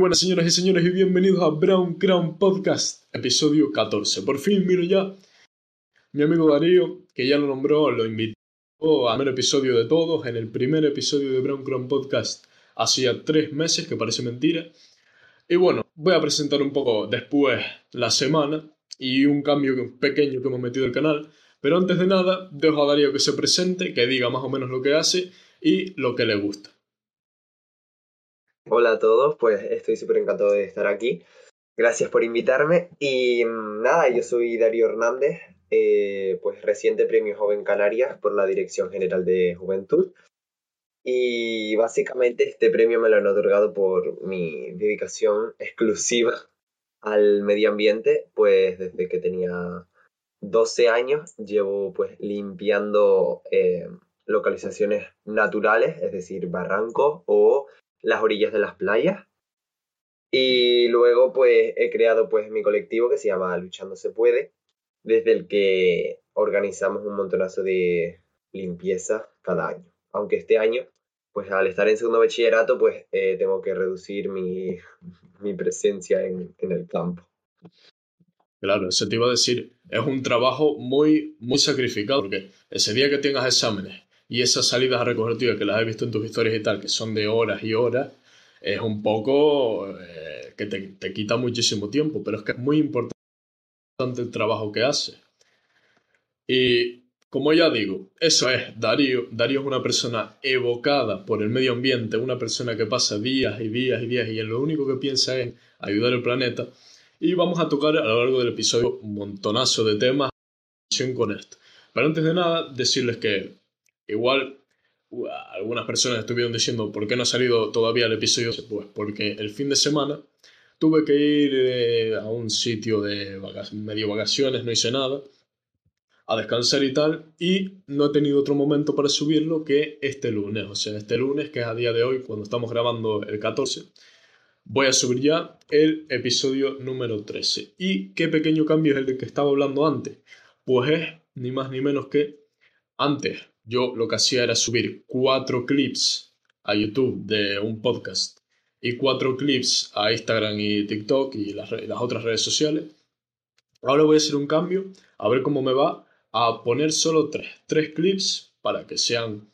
Buenas señoras y señores y bienvenidos a Brown Crown Podcast, episodio 14. Por fin, miro ya, mi amigo Darío, que ya lo nombró, lo invitó al primer episodio de todos, en el primer episodio de Brown Crown Podcast, hacía tres meses, que parece mentira. Y bueno, voy a presentar un poco después la semana y un cambio pequeño que hemos metido al canal. Pero antes de nada, dejo a Darío que se presente, que diga más o menos lo que hace y lo que le gusta. Hola a todos, pues estoy súper encantado de estar aquí. Gracias por invitarme. Y mm, nada, yo soy Darío Hernández, eh, pues reciente premio Joven Canarias por la Dirección General de Juventud. Y básicamente este premio me lo han otorgado por mi dedicación exclusiva al medio ambiente, pues desde que tenía 12 años llevo pues limpiando eh, localizaciones naturales, es decir, barrancos o las orillas de las playas. Y luego pues he creado pues mi colectivo que se llama Luchando se puede, desde el que organizamos un montonazo de limpieza cada año. Aunque este año, pues al estar en segundo bachillerato, pues eh, tengo que reducir mi, mi presencia en, en, el campo. Claro, eso te iba a decir, es un trabajo muy, muy sacrificado, porque ese día que tengas exámenes y esas salidas a recoger que las he visto en tus historias y tal, que son de horas y horas, es un poco eh, que te, te, quita muchísimo tiempo, pero es que es muy importante el trabajo que hace. Y como ya digo, eso es Darío. Darío es una persona evocada por el medio ambiente, una persona que pasa días y días y días y en lo único que piensa es ayudar al planeta. Y vamos a tocar a lo largo del episodio un montonazo de temas con esto. Pero antes de nada, decirles que Igual algunas personas estuvieron diciendo por qué no ha salido todavía el episodio, pues porque el fin de semana tuve que ir eh, a un sitio de medio vacaciones, no hice nada, a descansar y tal, y no he tenido otro momento para subirlo que este lunes, o sea, este lunes, que es a día de hoy, cuando estamos grabando el 14, voy a subir ya el episodio número 13. ¿Y qué pequeño cambio es el que estaba hablando antes? Pues es ni más ni menos que antes yo lo que hacía era subir cuatro clips a YouTube de un podcast y cuatro clips a Instagram y TikTok y las, otras redes sociales. Ahora voy a hacer un cambio, a ver cómo me va, a poner solo tres, tres clips para que sean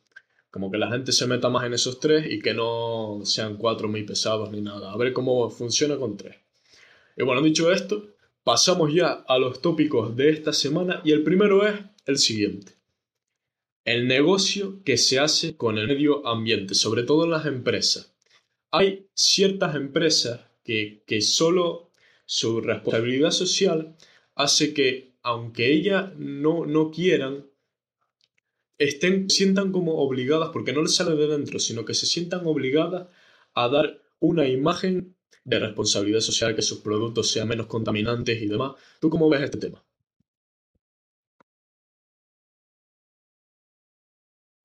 como que la gente se meta más en esos tres y que no sean cuatro muy pesados ni nada. A ver cómo funciona con tres. Y bueno, dicho esto, pasamos ya a los tópicos de esta semana y el primero es el siguiente el negocio que se hace con el medio ambiente, sobre todo en las empresas. Hay ciertas empresas que, que solo su responsabilidad social hace que, aunque ellas no, no quieran, estén, sientan como obligadas, porque no les sale de dentro, sino que se sientan obligadas a dar una imagen de responsabilidad social, que sus productos sean menos contaminantes y demás. ¿Tú cómo ves este tema?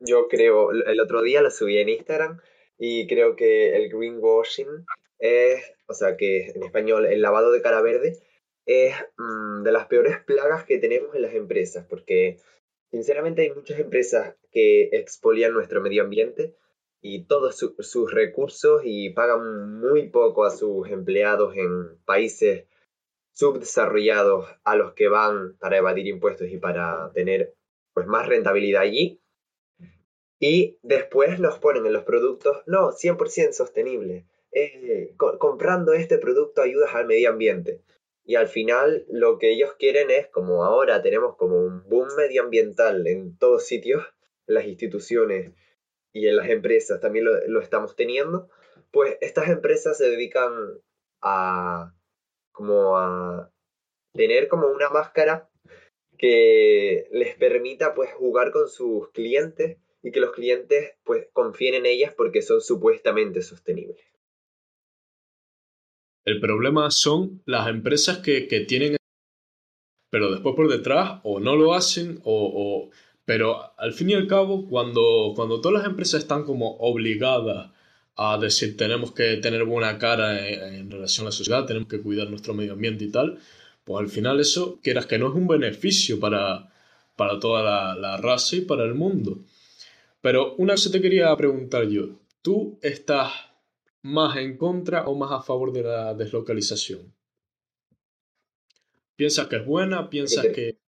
Yo creo, el otro día lo subí en Instagram y creo que el greenwashing es, o sea, que en español el lavado de cara verde es mm, de las peores plagas que tenemos en las empresas, porque sinceramente hay muchas empresas que expolian nuestro medio ambiente y todos sus recursos y pagan muy poco a sus empleados en países subdesarrollados a los que van para evadir impuestos y para tener pues más rentabilidad allí y después nos ponen en los productos, no, 100% sostenible. Eh, comprando este producto ayudas al medio ambiente. Y al final lo que ellos quieren es, como ahora tenemos como un boom medioambiental en todos sitios, en las instituciones y en las empresas también lo, lo estamos teniendo, pues estas empresas se dedican a como a tener como una máscara que les permita pues jugar con sus clientes y que los clientes pues confíen en ellas porque son supuestamente sostenibles. El problema son las empresas que, que tienen, pero después por detrás o no lo hacen o, o... Pero al fin y al cabo, cuando, cuando todas las empresas están como obligadas a decir tenemos que tener buena cara en, relación a la sociedad, tenemos que cuidar nuestro medio ambiente y tal, pues al final eso, quieras que no es un beneficio para, para toda la, la raza y para el mundo. Pero una cosa te quería preguntar yo. ¿Tú estás más en contra o más a favor de la deslocalización? ¿Piensas que es buena? ¿Piensas que...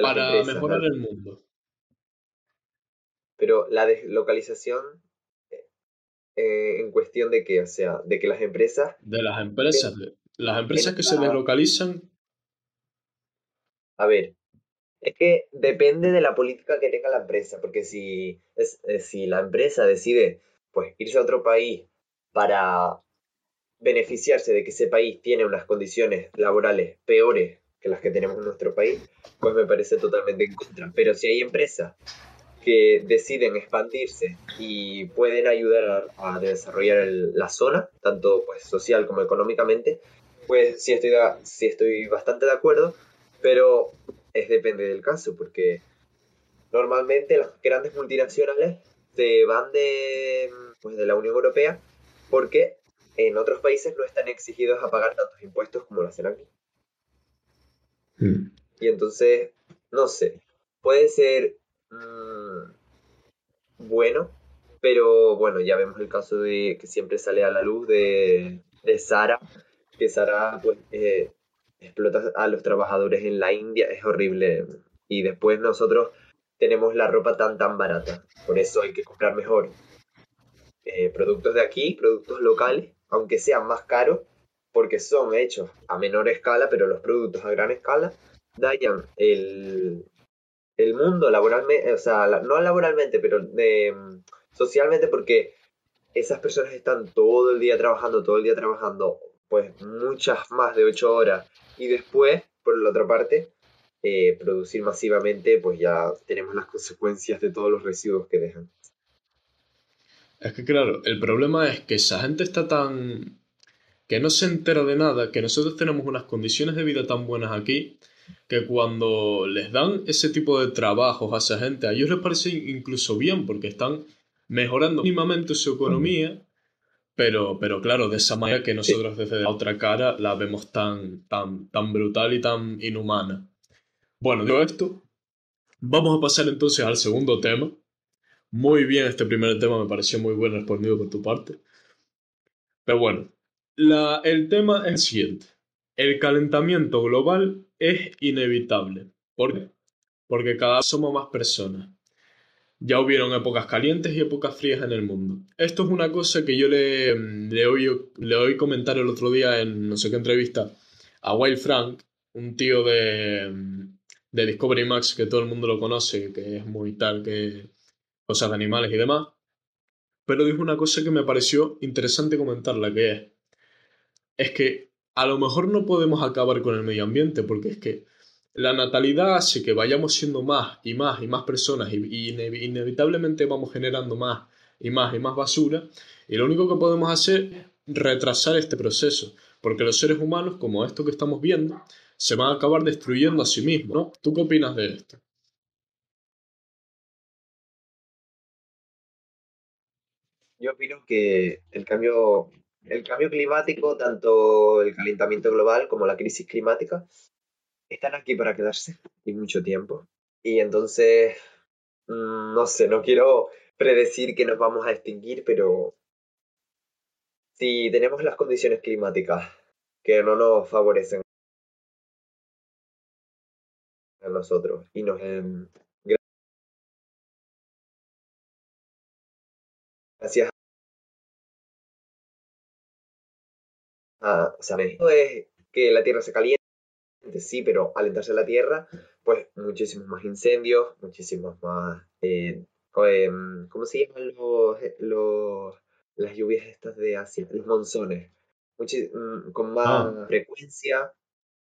para mejorar el mundo? Pero la deslocalización eh, en cuestión de que, o sea, de que las empresas... De las empresas, las empresas que se deslocalizan... A ver, es que depende de la política que tenga la empresa, porque si, es, si la empresa decide pues irse a otro país para beneficiarse de que ese país tiene unas condiciones laborales peores que las que tenemos en nuestro país, pues me parece totalmente en contra. Pero si hay empresas que deciden expandirse y pueden ayudar a, desarrollar la zona, tanto pues, social como económicamente, pues sí estoy, sí estoy bastante de acuerdo, pero es depende del caso, porque normalmente las grandes multinacionales se van de, pues, de la Unión Europea porque en otros países no están exigidos a pagar tantos impuestos como lo hacen aquí. Hmm. Y entonces, no sé, puede ser Mm, bueno, pero bueno, ya vemos el caso de que siempre sale a la luz de, de Sara, que Sara pues eh, explota a los trabajadores en la India, es horrible. Y después nosotros tenemos la ropa tan tan barata, por eso hay que comprar mejor eh, productos de aquí, productos locales, aunque sean más caros, porque son hechos a menor escala, pero los productos a gran escala dañan el, el mundo laboralmente, o sea, no laboralmente, pero de, socialmente porque esas personas están todo el día trabajando, todo el día trabajando, pues muchas más de ocho horas y después, por la otra parte, eh, producir masivamente, pues ya tenemos las consecuencias de todos los residuos que dejan. Es que claro, el problema es que esa gente está tan... que no se entera de nada, que nosotros tenemos unas condiciones de vida tan buenas aquí, que cuando les dan ese tipo de trabajos a esa gente, a ellos les parece incluso bien porque están mejorando mínimamente su economía, pero, pero claro, de esa manera que nosotros desde la otra cara la vemos tan, tan, tan brutal y tan inhumana. Bueno, digo esto, vamos a pasar entonces al segundo tema. Muy bien, este primer tema me pareció muy bueno respondido por tu parte. Pero bueno, la, el tema es el siguiente. El calentamiento global es inevitable. ¿Por qué? Porque cada vez somos más personas. Ya hubieron épocas calientes y épocas frías en el mundo. Esto es una cosa que yo le, le, oí, le oí comentar el otro día en no sé qué entrevista a Wild Frank, un tío de, de Discovery Max que todo el mundo lo conoce, que es muy tal que cosas de animales y demás. Pero dijo una cosa que me pareció interesante comentarla, que es, es que a lo mejor no podemos acabar con el medio ambiente, porque es que la natalidad hace que vayamos siendo más y más y más personas y, inevitablemente vamos generando más y más y más basura. Y lo único que podemos hacer es retrasar este proceso, porque los seres humanos, como esto que estamos viendo, se van a acabar destruyendo a sí mismos. ¿Tú qué opinas de esto? Yo opino que el cambio el cambio climático, tanto el calentamiento global como la crisis climática, están aquí para quedarse y mucho tiempo. Y entonces, mm, no sé, no quiero predecir que nos vamos a extinguir, pero si tenemos las condiciones climáticas que no nos favorecen a nosotros y nos gracias Ah, o es que la Tierra se sí, pero al entrarse la Tierra, pues muchísimos más incendios, muchísimos más... Eh, em, ¿Cómo se llaman los, las lluvias estas de Asia? Los monzones. Mm, con más ah. frecuencia,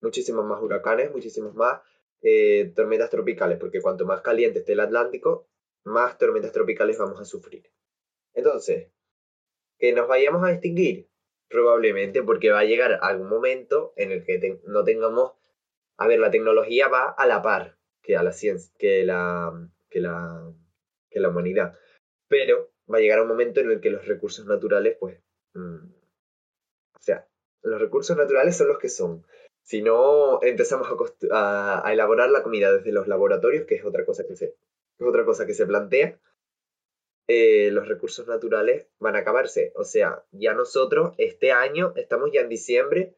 muchísimos más huracanes, muchísimos más eh, tormentas tropicales, porque cuanto más caliente esté el Atlántico, más tormentas tropicales vamos a sufrir. Entonces, que nos vayamos a extinguir, Probablemente porque va a llegar algún momento en el que no tengamos... A ver, la tecnología va a la par que la ciencia, que la, que la, humanidad. Pero va a llegar un momento en el que los recursos naturales, pues... Mm, o sea, los recursos naturales son los que son. Si no empezamos a, a, elaborar la comida desde los laboratorios, que es otra cosa que se, es otra cosa que se plantea, eh, los recursos naturales van a acabarse. O sea, ya nosotros este año estamos ya en diciembre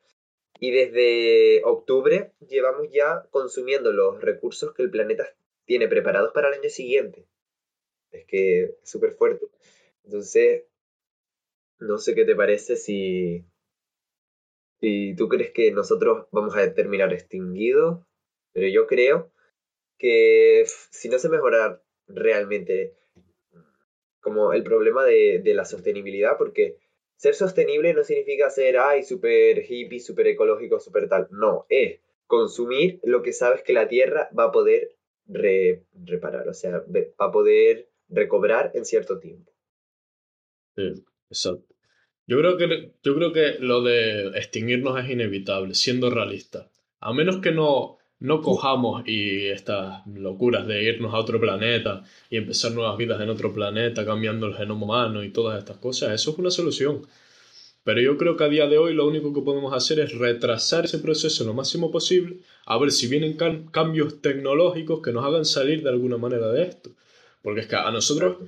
y desde octubre llevamos ya consumiendo los recursos que el planeta tiene preparados para el año siguiente. Es que es súper fuerte. Entonces, no sé qué te parece si, si tú crees que nosotros vamos a terminar extinguidos, pero yo creo que si no se mejora realmente como el problema de, de la sostenibilidad, porque ser sostenible no significa ser, ay, súper hippie, súper ecológico, súper tal. No, es consumir lo que sabes que la Tierra va a poder reparar, o sea, va a poder recobrar en cierto tiempo. Sí, exacto. Yo creo, que, yo creo que lo de extinguirnos es inevitable, siendo realista. A menos que no, no cojamos y estas locuras de irnos a otro planeta y empezar nuevas vidas en otro planeta, cambiando el genoma humano y todas estas cosas, eso es una solución. Pero yo creo que a día de hoy lo único que podemos hacer es retrasar ese proceso lo máximo posible, a ver si vienen cambios tecnológicos que nos hagan salir de alguna manera de esto. Porque es que a nosotros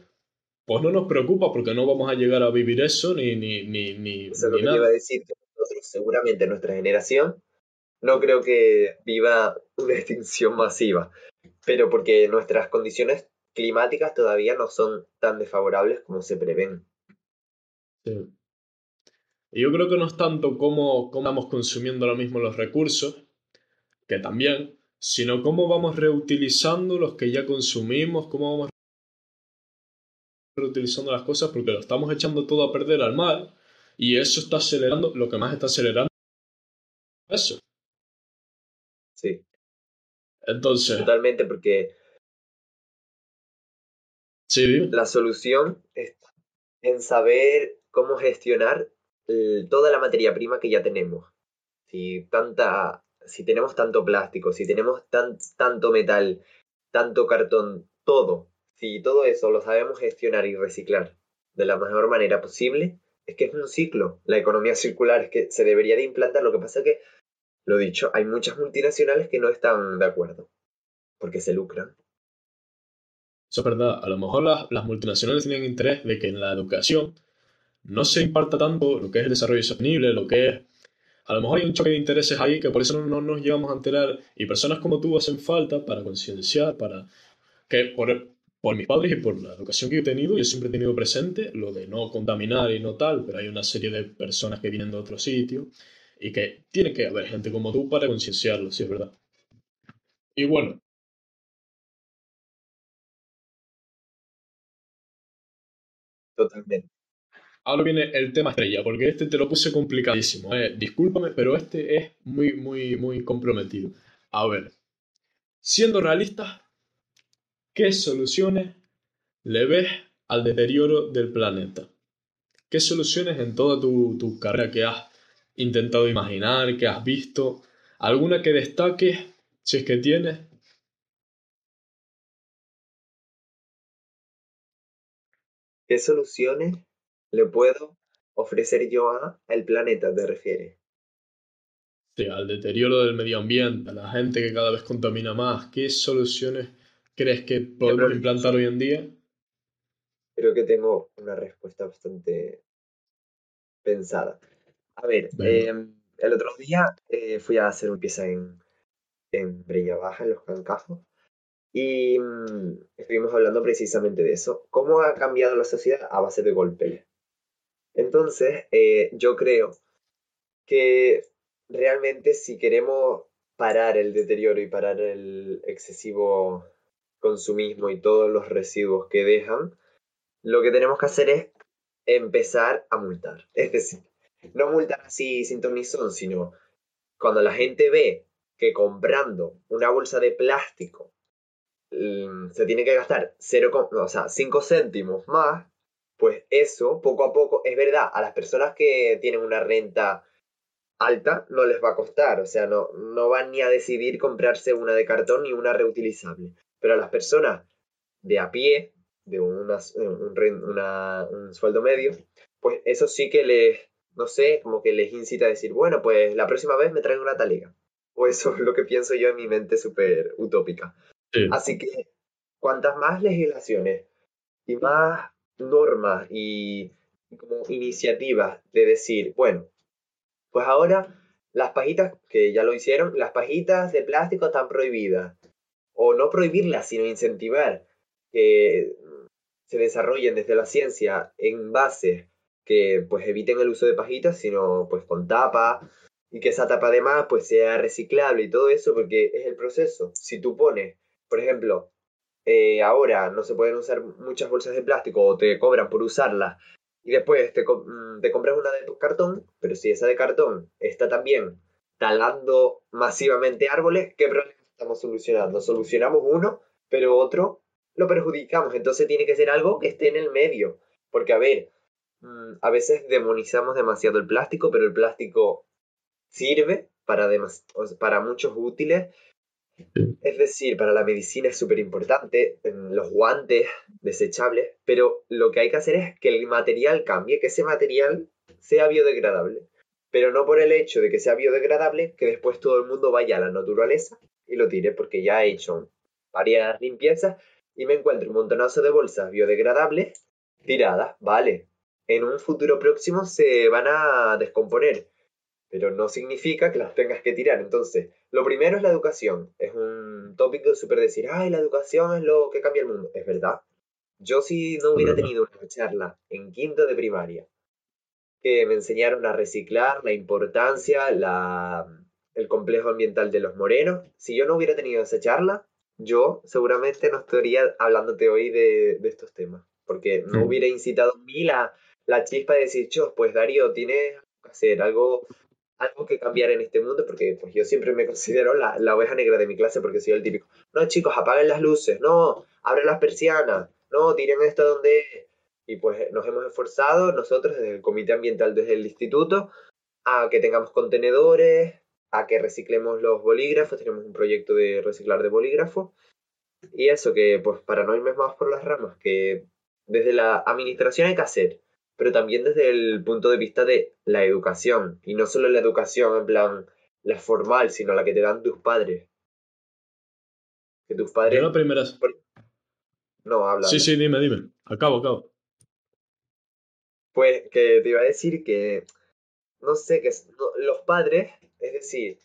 pues no nos preocupa porque no vamos a llegar a vivir eso ni, ni, ni, ni, eso es lo que iba a decir, que nosotros seguramente nuestra generación no creo que viva una extinción masiva, pero porque nuestras condiciones climáticas todavía no son tan desfavorables como se prevén. Sí. Yo creo que no es tanto cómo, cómo vamos consumiendo ahora mismo los recursos, que también, sino cómo vamos reutilizando los que ya consumimos, cómo vamos reutilizando las cosas, porque lo estamos echando todo a perder al mar, y eso está acelerando, lo que más está acelerando eso. Sí. Entonces. Totalmente, porque. Sí, La solución está en saber cómo gestionar toda la materia prima que ya tenemos. Si, tanta, si tenemos tanto plástico, si tenemos tan, tanto metal, tanto cartón, todo, si todo eso lo sabemos gestionar y reciclar de la mejor manera posible, es que es un ciclo. La economía circular es que se debería de implantar. Lo que pasa es que lo dicho, hay muchas multinacionales que no están de acuerdo, porque se lucran. Eso es verdad. A lo mejor las, multinacionales tienen interés de que en la educación no se imparta tanto lo que es el desarrollo sostenible, lo que es... A lo mejor hay un choque de intereses ahí que por eso no, nos llevamos a enterar y personas como tú hacen falta para concienciar, para... que por, por mis padres y por la educación que he tenido, yo siempre he tenido presente lo de no contaminar y no tal, pero hay una serie de personas que vienen de otro sitio y que tiene que haber gente como tú para concienciarlo, si es verdad. Y bueno. Totalmente. Ahora viene el tema estrella, porque este te lo puse complicadísimo. Eh. Discúlpame, pero este es muy, muy, muy comprometido. A ver, siendo realistas, ¿qué soluciones le ves al deterioro del planeta? ¿Qué soluciones en toda tu, tu carrera que has intentado imaginar, que has visto? ¿Alguna que destaque, si es que tienes? ¿Qué soluciones le puedo ofrecer yo a el planeta, te refieres? Sí, al deterioro del medio ambiente, a la gente que cada vez contamina más. ¿Qué soluciones crees que podemos implantar hoy en día? Creo que tengo una respuesta bastante pensada. A ver, em, el otro día eh, fui a hacer una pieza en, en Breña Baja, en Los Cancajos, y mm, estuvimos hablando precisamente de eso. ¿Cómo ha cambiado la sociedad a base de golpes? Entonces, eh, yo creo que realmente si queremos parar el deterioro y parar el excesivo consumismo y todos los residuos que dejan, lo que tenemos que hacer es empezar a multar. Es decir, no multar así sin sino cuando la gente ve que comprando una bolsa de plástico mm, se tiene que gastar 0, o sea, 5 céntimos más, pues eso, poco a poco, es verdad, a las personas que tienen una renta alta no les va a costar, o sea, no, no van ni a decidir comprarse una de cartón ni una reutilizable. Pero a las personas de a pie, de un, un sueldo medio, pues eso sí que les, no sé, como que les incita a decir, bueno, pues la próxima vez me traigo una talega. O eso es lo que pienso yo en mi mente súper utópica. Así que, cuantas más legislaciones y más normas y como iniciativas de decir, bueno, pues ahora las pajitas, que ya lo hicieron, las pajitas de plástico están prohibidas. O no prohibirlas, sino incentivar que se desarrollen desde la ciencia en bases que pues eviten el uso de pajitas, sino pues con tapa y que esa tapa además pues sea reciclable y todo eso porque es el proceso. Si tú pones, por ejemplo, eh, ahora no se pueden usar muchas bolsas de plástico o te cobran por usarlas y después te, mm, te compras una de cartón, pero si esa de cartón está también talando masivamente árboles, ¿qué problema estamos solucionando? Solucionamos uno, pero otro lo perjudicamos. Entonces tiene que ser algo que esté en el medio. Porque, a ver, a veces demonizamos demasiado el plástico, pero el plástico sirve para, para muchos útiles. Es decir, para la medicina es súper importante, los guantes desechables, pero lo que hay que hacer es que el material cambie, que ese material sea biodegradable. Pero no por el hecho de que sea biodegradable, que después todo el mundo vaya a la naturaleza y lo tire, porque ya he hecho varias limpiezas y me encuentro un montonazo de bolsas biodegradables tiradas, vale. En un futuro próximo se van a descomponer, pero no significa que las tengas que tirar. Entonces, lo primero es la educación. Es un tópico súper decir, ay, la educación es lo que cambia el mundo. Es verdad. Yo si no hubiera tenido una charla en quinto de primaria que me enseñaron a reciclar, la importancia, la, el complejo ambiental de los morenos, si yo no hubiera tenido esa charla, yo seguramente no estaría hablándote hoy de, estos temas, porque no mm. hubiera incitado a mí la, chispa de decir, pues Darío, tienes que hacer algo, algo que cambiar en este mundo, porque pues yo siempre me considero la, la oveja negra de mi clase porque soy el típico, no chicos, apaguen las luces, no, abren las persianas, no, tiren esto donde... Y pues nos hemos esforzado nosotros desde el comité ambiental, desde el instituto, a que tengamos contenedores, a que reciclemos los bolígrafos, tenemos un proyecto de reciclar de bolígrafos. Y eso, que pues para no irme más por las ramas, que desde la administración hay que hacer, pero también desde el punto de vista de la educación, y no solo la educación en plan la formal, sino la que te dan tus padres. Que tus padres... Yo primera... No, habla. Sí, sí, dime, dime. Acabo, acabo. Pues que te iba a decir que, no sé, que los padres es decir,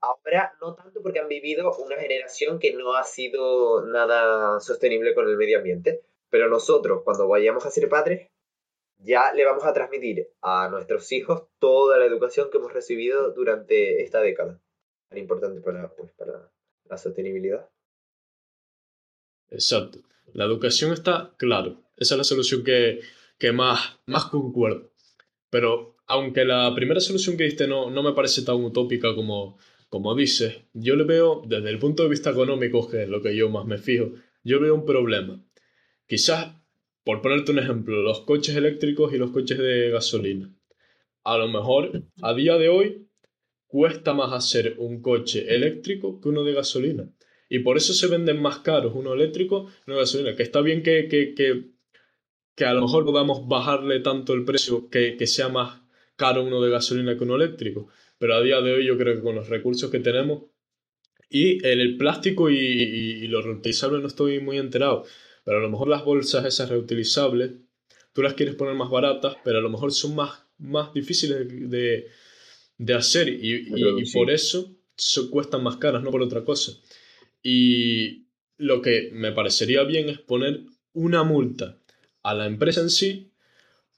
ahora no tanto porque han vivido una generación que no ha sido nada sostenible con el medio ambiente, pero nosotros cuando vayamos a ser padres ya le vamos a transmitir a nuestros hijos toda la educación que hemos recibido durante esta década, tan importante para, pues, para la sostenibilidad. Exacto. La educación está claro. Esa es la solución que, que más, más concuerdo. Pero aunque la primera solución que diste no, no me parece tan utópica como, como dices, yo le veo, desde el punto de vista económico, que es lo que yo más me fijo, yo veo un problema. Quizás, por ponerte un ejemplo, los coches eléctricos y los coches de gasolina. A lo mejor, a día de hoy, cuesta más hacer un coche eléctrico que uno de gasolina. Y por eso se venden más caros uno eléctrico y uno de gasolina. Que está bien que, que, que, que a lo mejor podamos bajarle tanto el precio que, que sea más caro uno de gasolina que uno eléctrico. Pero a día de hoy yo creo que con los recursos que tenemos y el, plástico y, los reutilizables no estoy muy enterado. Pero a lo mejor las bolsas esas reutilizables, tú las quieres poner más baratas, pero a lo mejor son más, más difíciles de, de hacer y, y, por eso cuestan más caras, no por otra cosa. Y lo que me parecería bien es poner una multa a la empresa en sí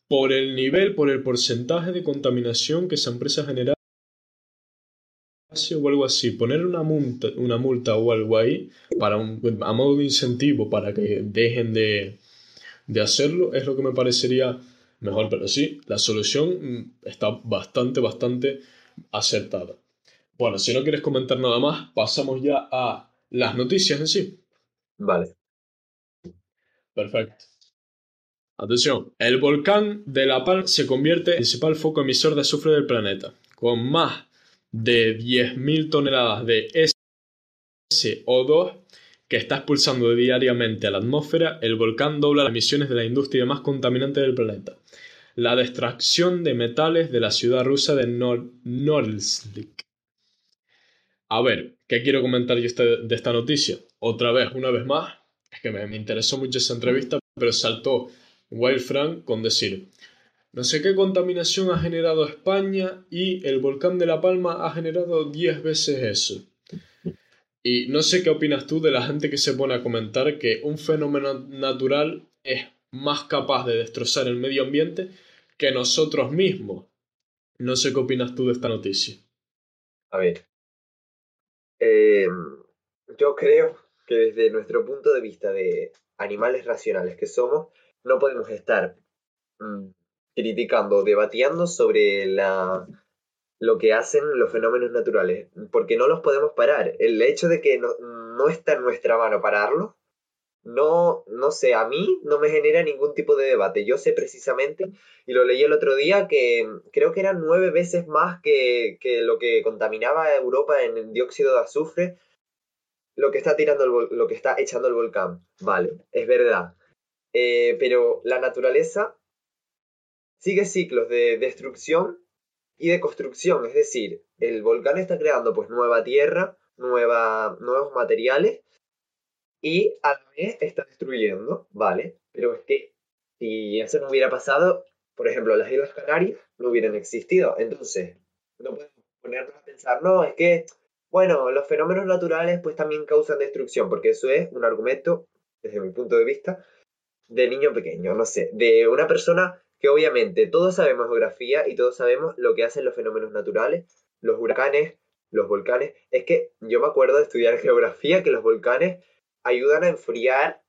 por el nivel, por el porcentaje de contaminación que esa empresa genera o algo así, poner una multa, una multa o algo ahí para a modo de incentivo para que dejen de, de hacerlo es lo que me parecería mejor, pero sí, la solución mm, está bastante, bastante acertada. Bueno, si no quieres comentar nada más, pasamos ya a las noticias en sí. Vale. Perfecto. Atención, el volcán de La Palma se convierte en el principal foco emisor de azufre del planeta, con más de 10.000 toneladas de SO2 que está expulsando diariamente a la atmósfera, el volcán dobla las emisiones de la industria más contaminante del planeta. La extracción de metales de la ciudad rusa de Nor Norilsk. A ver, ¿qué quiero comentar yo este, de esta noticia? Otra vez, una vez más, es que me, interesó mucho esa entrevista, pero saltó Wild con decir, no sé qué contaminación ha generado España y el volcán de La Palma ha generado 10 veces eso. Y no sé qué opinas tú de la gente que se pone a comentar que un fenómeno natural es más capaz de destrozar el medio ambiente que nosotros mismos. No sé qué opinas tú de esta noticia. A ver. Em, yo creo que desde nuestro punto de vista de animales racionales que somos, no podemos estar mm, criticando, debatiendo sobre la, lo que hacen los fenómenos naturales, porque no los podemos parar. El hecho de que no, no está en nuestra mano pararlo, no, no sé, a mí no me genera ningún tipo de debate. Yo sé precisamente, y lo leí el otro día, que creo que eran nueve veces más que, que lo que contaminaba Europa en dióxido de azufre, lo que está tirando lo que está echando el volcán. Vale, es verdad. Eh, pero la naturaleza sigue ciclos de destrucción y de construcción, es decir, el volcán está creando pues nueva tierra, nueva, nuevos materiales y a la vez está destruyendo, ¿vale? Pero es que si eso no hubiera pasado, por ejemplo, las Islas Canarias no hubieran existido. Entonces, no podemos ponernos a pensar, no, es que, bueno, los fenómenos naturales pues también causan destrucción, porque eso es un argumento, desde mi punto de vista, de niño pequeño, no sé, de una persona que obviamente todos sabemos geografía y todos sabemos lo que hacen los fenómenos naturales, los huracanes, los volcanes. Es que yo me acuerdo de estudiar geografía que los volcanes ayudan a enfriar,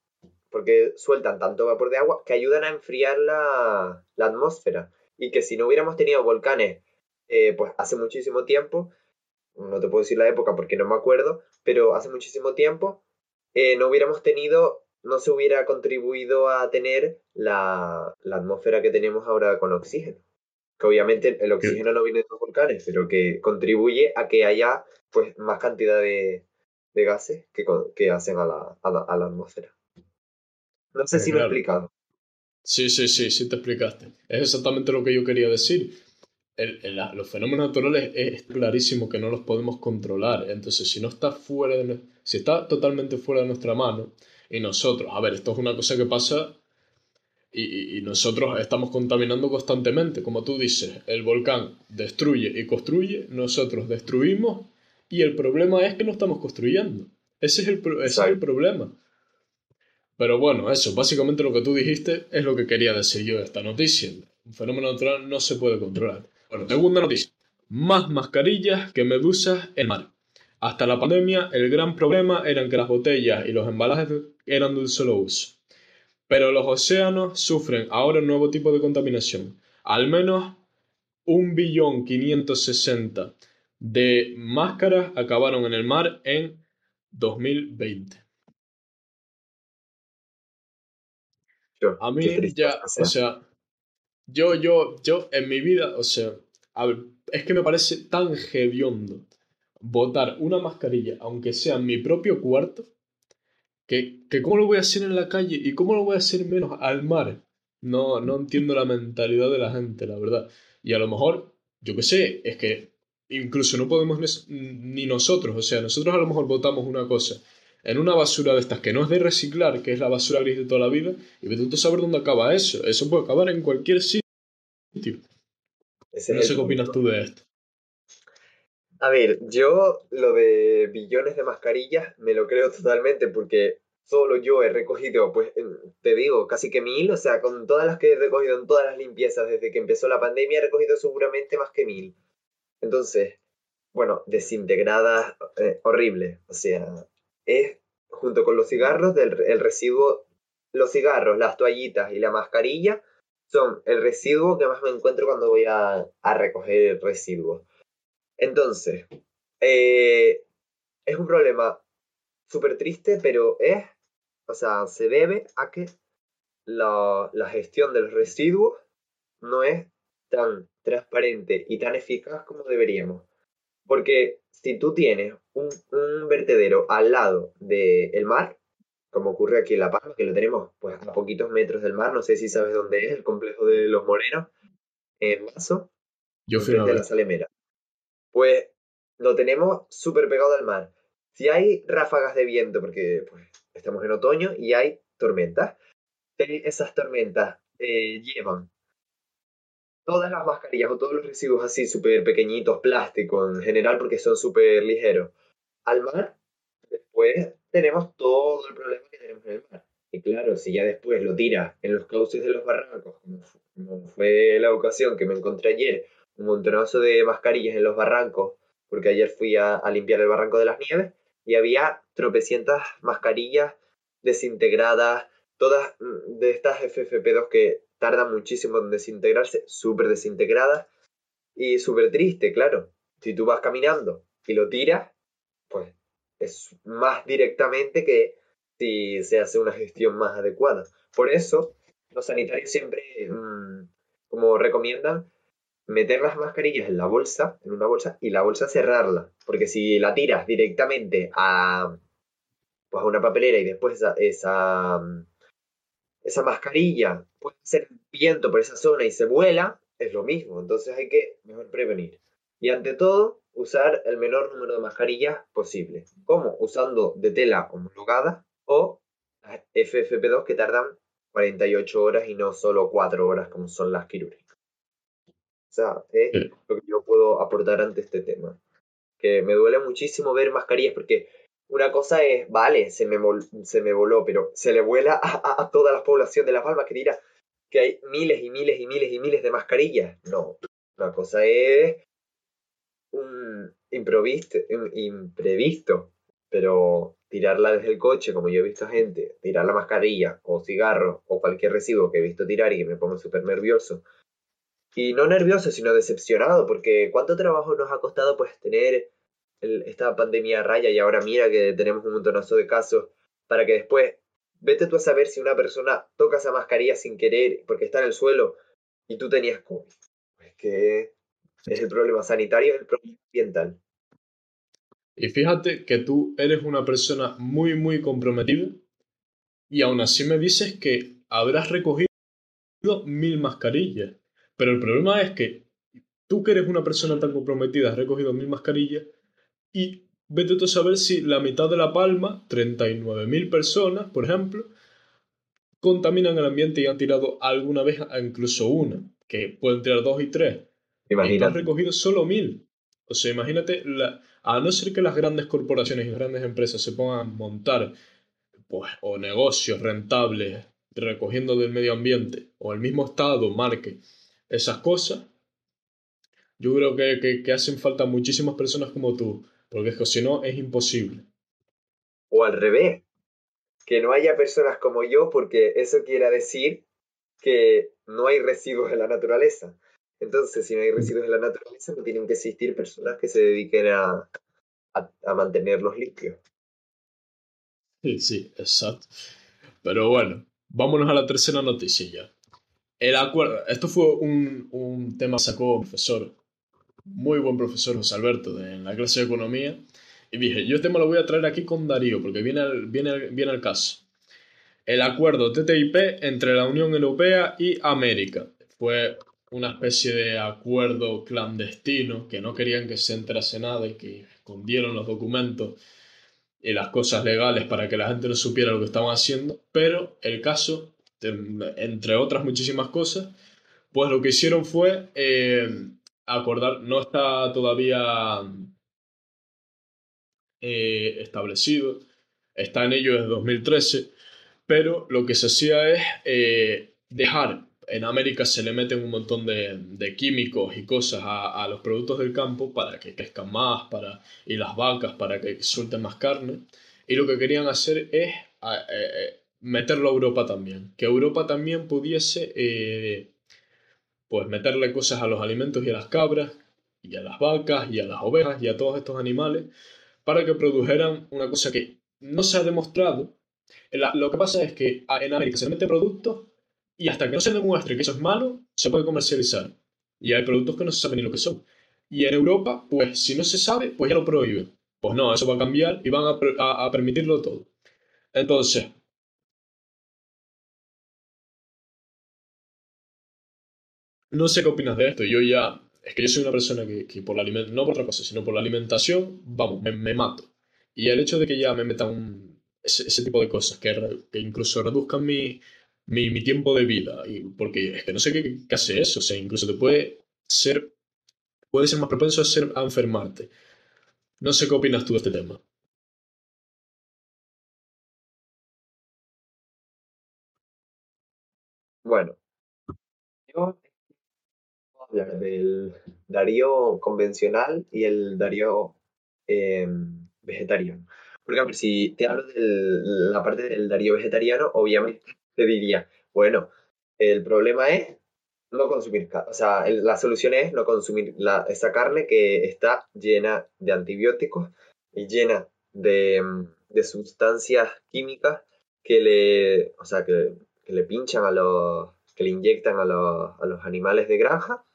porque sueltan tanto vapor de agua, que ayudan a enfriar la, atmósfera. Y que si no hubiéramos tenido volcanes, eh, pues hace muchísimo tiempo, no te puedo decir la época porque no me acuerdo, pero hace muchísimo tiempo, eh, no hubiéramos tenido no se hubiera contribuido a tener la, atmósfera que tenemos ahora con oxígeno. Que obviamente el oxígeno no viene de los volcanes, pero que contribuye a que haya pues más cantidad de, gases que, que hacen a la, atmósfera. No sé si me he explicado. Sí, sí, sí, sí te explicaste. Es exactamente lo que yo quería decir. los fenómenos naturales es clarísimo que no los podemos controlar. Entonces, si no está fuera de, si está totalmente fuera de nuestra mano, y nosotros, a ver, esto es una cosa que pasa y, nosotros estamos contaminando constantemente. Como tú dices, el volcán destruye y construye, nosotros destruimos y el problema es que no estamos construyendo. Ese es el, ese es el problema. Pero bueno, eso, básicamente lo que tú dijiste es lo que quería decir yo de esta noticia. Un fenómeno natural no se puede controlar. Bueno, segunda noticia. Más mascarillas que medusas en mar. Hasta la pandemia, el gran problema eran que las botellas y los embalajes eran de un solo uso. Pero los océanos sufren ahora un nuevo tipo de contaminación. Al menos un billón de máscaras acabaron en el mar en 2020. a mí ya, o sea, yo, yo, yo en mi vida, o sea, es que me parece tan hediondo botar una mascarilla, aunque sea en mi propio cuarto, que, que cómo lo voy a hacer en la calle y cómo lo voy a hacer menos al mar. No, no entiendo la mentalidad de la gente, la verdad. Y a lo mejor, yo qué sé, es que incluso no podemos ni nosotros, o sea, nosotros a lo mejor botamos una cosa en una basura de estas que no es de reciclar, que es la basura gris de toda la vida, y vete tú saber dónde acaba eso. Eso puede acabar en cualquier sitio. no sé qué opinas tú de esto. A ver, yo lo de billones de mascarillas me lo creo totalmente porque solo yo he recogido, pues te digo, casi que mil, o sea, con todas las que he recogido en todas las limpiezas desde que empezó la pandemia, he recogido seguramente más que mil. Entonces, bueno, desintegradas, eh, horrible. O sea, es junto con los cigarros el residuo, los cigarros, las toallitas y la mascarilla son el residuo que más me encuentro cuando voy a, a recoger residuos. Entonces, eh, es un problema súper triste, pero es, o sea, se debe a que la, gestión de los residuos no es tan transparente y tan eficaz como deberíamos. Porque si tú tienes un, vertedero al lado del mar, como ocurre aquí en La Palma, que lo tenemos pues a poquitos metros del mar, no sé si sabes dónde es, el complejo de los Morenos, en Mazo, Yo fui de la Salemera pues lo tenemos súper pegado al mar. Si hay ráfagas de viento, porque pues, estamos en otoño y hay tormentas, esas tormentas eh, llevan todas las mascarillas o todos los residuos así súper pequeñitos, plástico en general, porque son súper ligeros, al mar, después tenemos todo el problema que tenemos en el mar. Y claro, si ya después lo tiras en los cauces de los barrancos, como fue la ocasión que me encontré ayer, un montonazo de mascarillas en los barrancos, porque ayer fui a, limpiar el barranco de las nieves, y había tropecientas mascarillas desintegradas, todas mm, de estas FFP2 que tardan muchísimo en desintegrarse, súper desintegradas y súper triste, claro. Si tú vas caminando y lo tiras, pues es más directamente que si se hace una gestión más adecuada. Por eso, los sanitarios siempre, mm, como recomiendan, meter las mascarillas en la bolsa, en una bolsa, y la bolsa cerrarla. Porque si la tiras directamente a, pues a una papelera y después esa, esa, esa mascarilla puede ser viento por esa zona y se vuela, es lo mismo. Entonces hay que mejor prevenir. Y ante todo, usar el menor número de mascarillas posible. ¿Cómo? Usando de tela homologada o FFP2 que tardan 48 horas y no solo 4 horas como son las quirúrgicas. O sea, es lo que yo puedo aportar ante este tema. Que me duele muchísimo ver mascarillas porque una cosa es, vale, se me, se me voló, pero se le vuela a, toda la población de La Palma que dirá que hay miles y miles y miles y miles de mascarillas. No, una cosa es un improvisto, un imprevisto, pero tirarla desde el coche, como yo he visto gente, tirar la mascarilla o cigarro o cualquier residuo que he visto tirar y que me pongo súper nervioso y no nervioso, sino decepcionado, porque cuánto trabajo nos ha costado pues tener esta pandemia raya y ahora mira que tenemos un montonazo de casos para que después vete tú a saber si una persona toca esa mascarilla sin querer porque está en el suelo y tú tenías COVID. Es que es el problema sanitario y el problema ambiental. Y fíjate que tú eres una persona muy, muy comprometida y aún así me dices que habrás recogido mil mascarillas. Pero el problema es que tú que eres una persona tan comprometida has recogido mil mascarillas y vete tú a saber si la mitad de La Palma, 39.000 personas, por ejemplo, contaminan el ambiente y han tirado alguna vez a incluso una, que pueden tirar dos y tres. Imagínate. Y tú has recogido solo mil. O sea, imagínate, la, a no ser que las grandes corporaciones y grandes empresas se pongan a montar pues, o negocios rentables recogiendo del medio ambiente, o el mismo Estado marque esas cosas, yo creo que, que, hacen falta muchísimas personas como tú, porque es que si no es imposible. O al revés, que no haya personas como yo, porque eso quiere decir que no hay residuos en la naturaleza. Entonces, si no hay residuos en la naturaleza, no tienen que existir personas que se dediquen a, a, a mantenerlos limpios. Sí, sí, exacto. Pero bueno, vámonos a la tercera noticia ya. El acuerdo, esto fue un, un tema que sacó un profesor, muy buen profesor José Alberto, de, en la clase de economía, y dije, yo este me lo voy a traer aquí con Darío, porque viene al, viene, viene al caso. El acuerdo TTIP entre la Unión Europea y América. Fue una especie de acuerdo clandestino que no querían que se enterase nada y que escondieron los documentos y las cosas legales para que la gente no supiera lo que estaban haciendo, pero el caso entre otras muchísimas cosas, pues lo que hicieron fue eh, acordar, no está todavía eh, establecido, está en ello desde 2013, pero lo que se hacía es eh, dejar, en América se le meten un montón de, químicos y cosas a, los productos del campo para que crezcan más, para, y las vacas para que suelten más carne, y lo que querían hacer es meterlo a Europa también. Que Europa también pudiese eh, pues meterle cosas a los alimentos y a las cabras, y a las vacas, y a las ovejas, y a todos estos animales, para que produjeran una cosa que no se ha demostrado. lo que pasa es que en América se mete productos y hasta que no se demuestre que eso es malo, se puede comercializar. Y hay productos que no se saben ni lo que son. Y en Europa, pues si no se sabe, pues ya lo prohíben. Pues no, eso va a cambiar y van a, a permitirlo todo. Entonces, No sé qué opinas de esto. Yo ya. Es que yo soy una persona que, por la alimentación. No por otra cosa, sino por la alimentación, vamos, me, mato. Y el hecho de que ya me metan ese, tipo de cosas, que, que incluso reduzcan mi, mi, tiempo de vida. Y porque es que no sé qué, qué, hace eso. O sea, incluso te puede ser, puede ser más propenso a, ser, a enfermarte. No sé qué opinas tú de este tema. Bueno, yo hablar del Darío convencional y el Darío em, vegetariano. A ver, si te hablo de la parte del Darío vegetariano, obviamente te diría, bueno, el problema es no consumir O sea, la solución es no consumir la, esa carne que está llena de antibióticos y llena de, de sustancias químicas que le, o sea, que, que, le pinchan a los, que le inyectan a los, a los animales de granja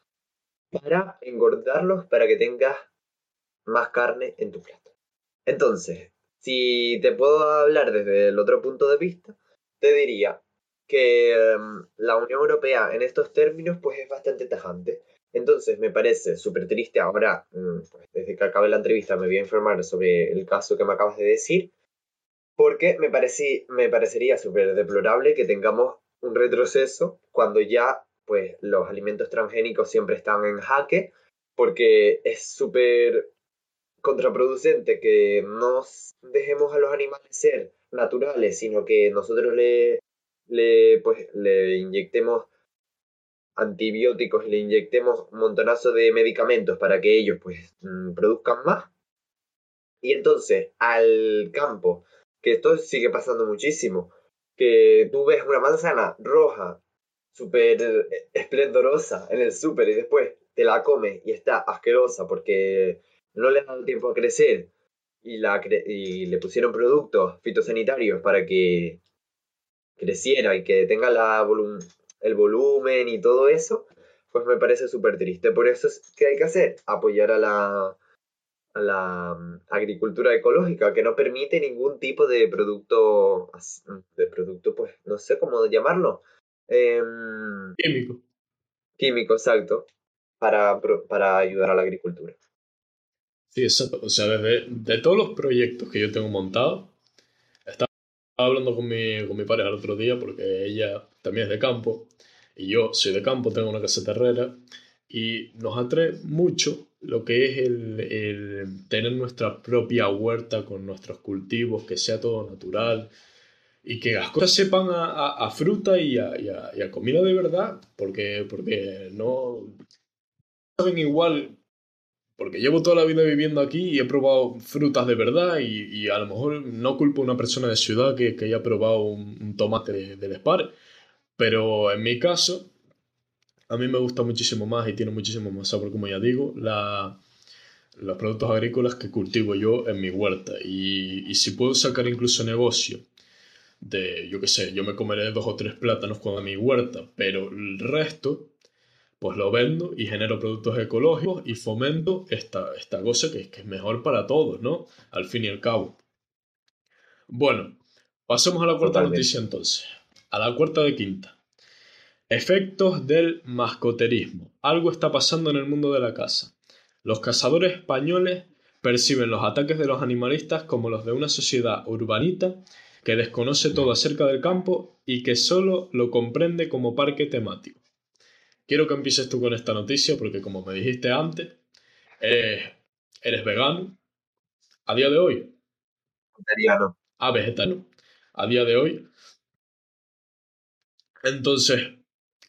para engordarlos para que tengas más carne en tu plato. Entonces, si te puedo hablar desde el otro punto de vista, te diría que em, la Unión Europea en estos términos pues es bastante tajante. Entonces me parece súper triste ahora, mm, pues, desde que acabe la entrevista me voy a informar sobre el caso que me acabas de decir, porque me, me parecería súper deplorable que tengamos un retroceso cuando ya pues los alimentos transgénicos siempre están en jaque, porque es súper contraproducente que no dejemos a los animales ser naturales, sino que nosotros le le, pues, le inyectemos antibióticos, le inyectemos un montonazo de medicamentos para que ellos pues mm, produzcan más. Y entonces al campo, que esto sigue pasando muchísimo, que tú ves una manzana roja, súper eh, esplendorosa en el súper y después te la comes y está asquerosa porque no le ha dado tiempo a crecer y, la y le pusieron productos fitosanitarios para que creciera y que tenga la el volumen y todo eso, pues me parece súper triste. Por eso es que hay que hacer, apoyar a la, a la mm, agricultura ecológica, que no permite ningún tipo de producto, de producto, pues no sé cómo llamarlo. Em, químico. Químico, exacto, para, para ayudar a la agricultura. Sí, exacto. O sea, desde de todos los proyectos que yo tengo montados, estaba hablando con mi, con mi pareja el otro día porque ella también es de campo y yo soy de campo, tengo una casa terrera y nos atrae mucho lo que es el, el, tener nuestra propia huerta con nuestros cultivos, que sea todo natural y que las cosas sepan a, a, fruta y a, y, y a, comida de verdad, porque, porque no saben igual porque llevo toda la vida viviendo aquí y he probado frutas de verdad y, a lo mejor no culpo a una persona de ciudad que, que haya probado un, tomate del Spar, pero en mi caso a mí me gusta muchísimo más y tiene muchísimo más sabor, como ya digo, la, los productos agrícolas que cultivo yo en mi huerta. Y, y si puedo sacar incluso negocio de, yo qué sé, yo me comeré dos o tres plátanos con mi huerta, pero el resto pues lo vendo y genero productos ecológicos y fomento esta, esta cosa que, que es mejor para todos, ¿no? Al fin y al cabo. Bueno, pasemos a la cuarta noticia entonces. A la cuarta de quinta. Efectos del mascoterismo. Algo está pasando en el mundo de la caza. Los cazadores españoles perciben los ataques de los animalistas como los de una sociedad urbanita que desconoce todo acerca del campo y que solo lo comprende como parque temático. Quiero que empieces tú con esta noticia porque como me dijiste antes, eres vegano a día de hoy. Vegetariano. Ah, vegetariano. A día de hoy. Entonces,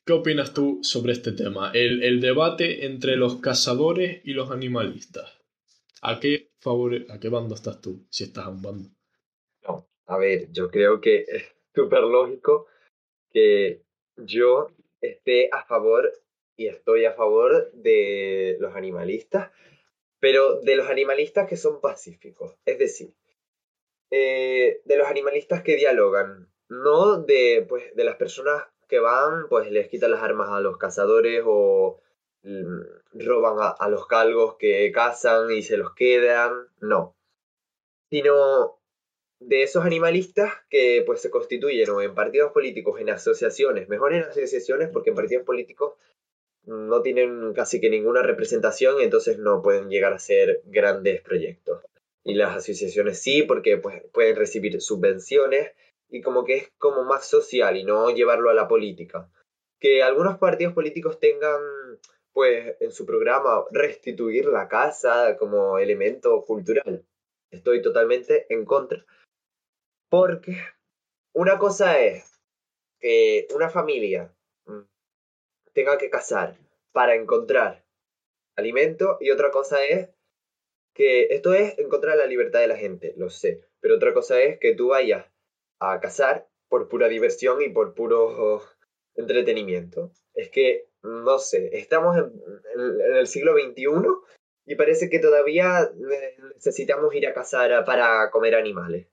¿qué opinas tú sobre este tema? El, el debate entre los cazadores y los animalistas. ¿A qué, favor, ¿A qué bando estás tú, si estás a un bando? A ver, yo creo que es súper lógico que yo esté a favor y estoy a favor de los animalistas, pero de los animalistas que son pacíficos, es decir, eh, de los animalistas que dialogan, no de, pues, de las personas que van, pues les quitan las armas a los cazadores o mm, roban a, a los calgos que cazan y se los quedan, no, sino de esos animalistas que pues se constituyen o en partidos políticos, en asociaciones, mejor en asociaciones porque en partidos políticos no tienen casi que ninguna representación entonces no pueden llegar a ser grandes proyectos. Y las asociaciones sí, porque pues, pueden recibir subvenciones y como que es como más social y no llevarlo a la política. Que algunos partidos políticos tengan pues en su programa restituir la casa como elemento cultural. Estoy totalmente en contra. Porque una cosa es que una familia mm, tenga que cazar para encontrar alimento y otra cosa es que esto es en contra de la libertad de la gente, lo sé, pero otra cosa es que tú vayas a cazar por pura diversión y por puro entretenimiento. Es que, no sé, estamos en, el siglo XXI y parece que todavía necesitamos ir a cazar para comer animales.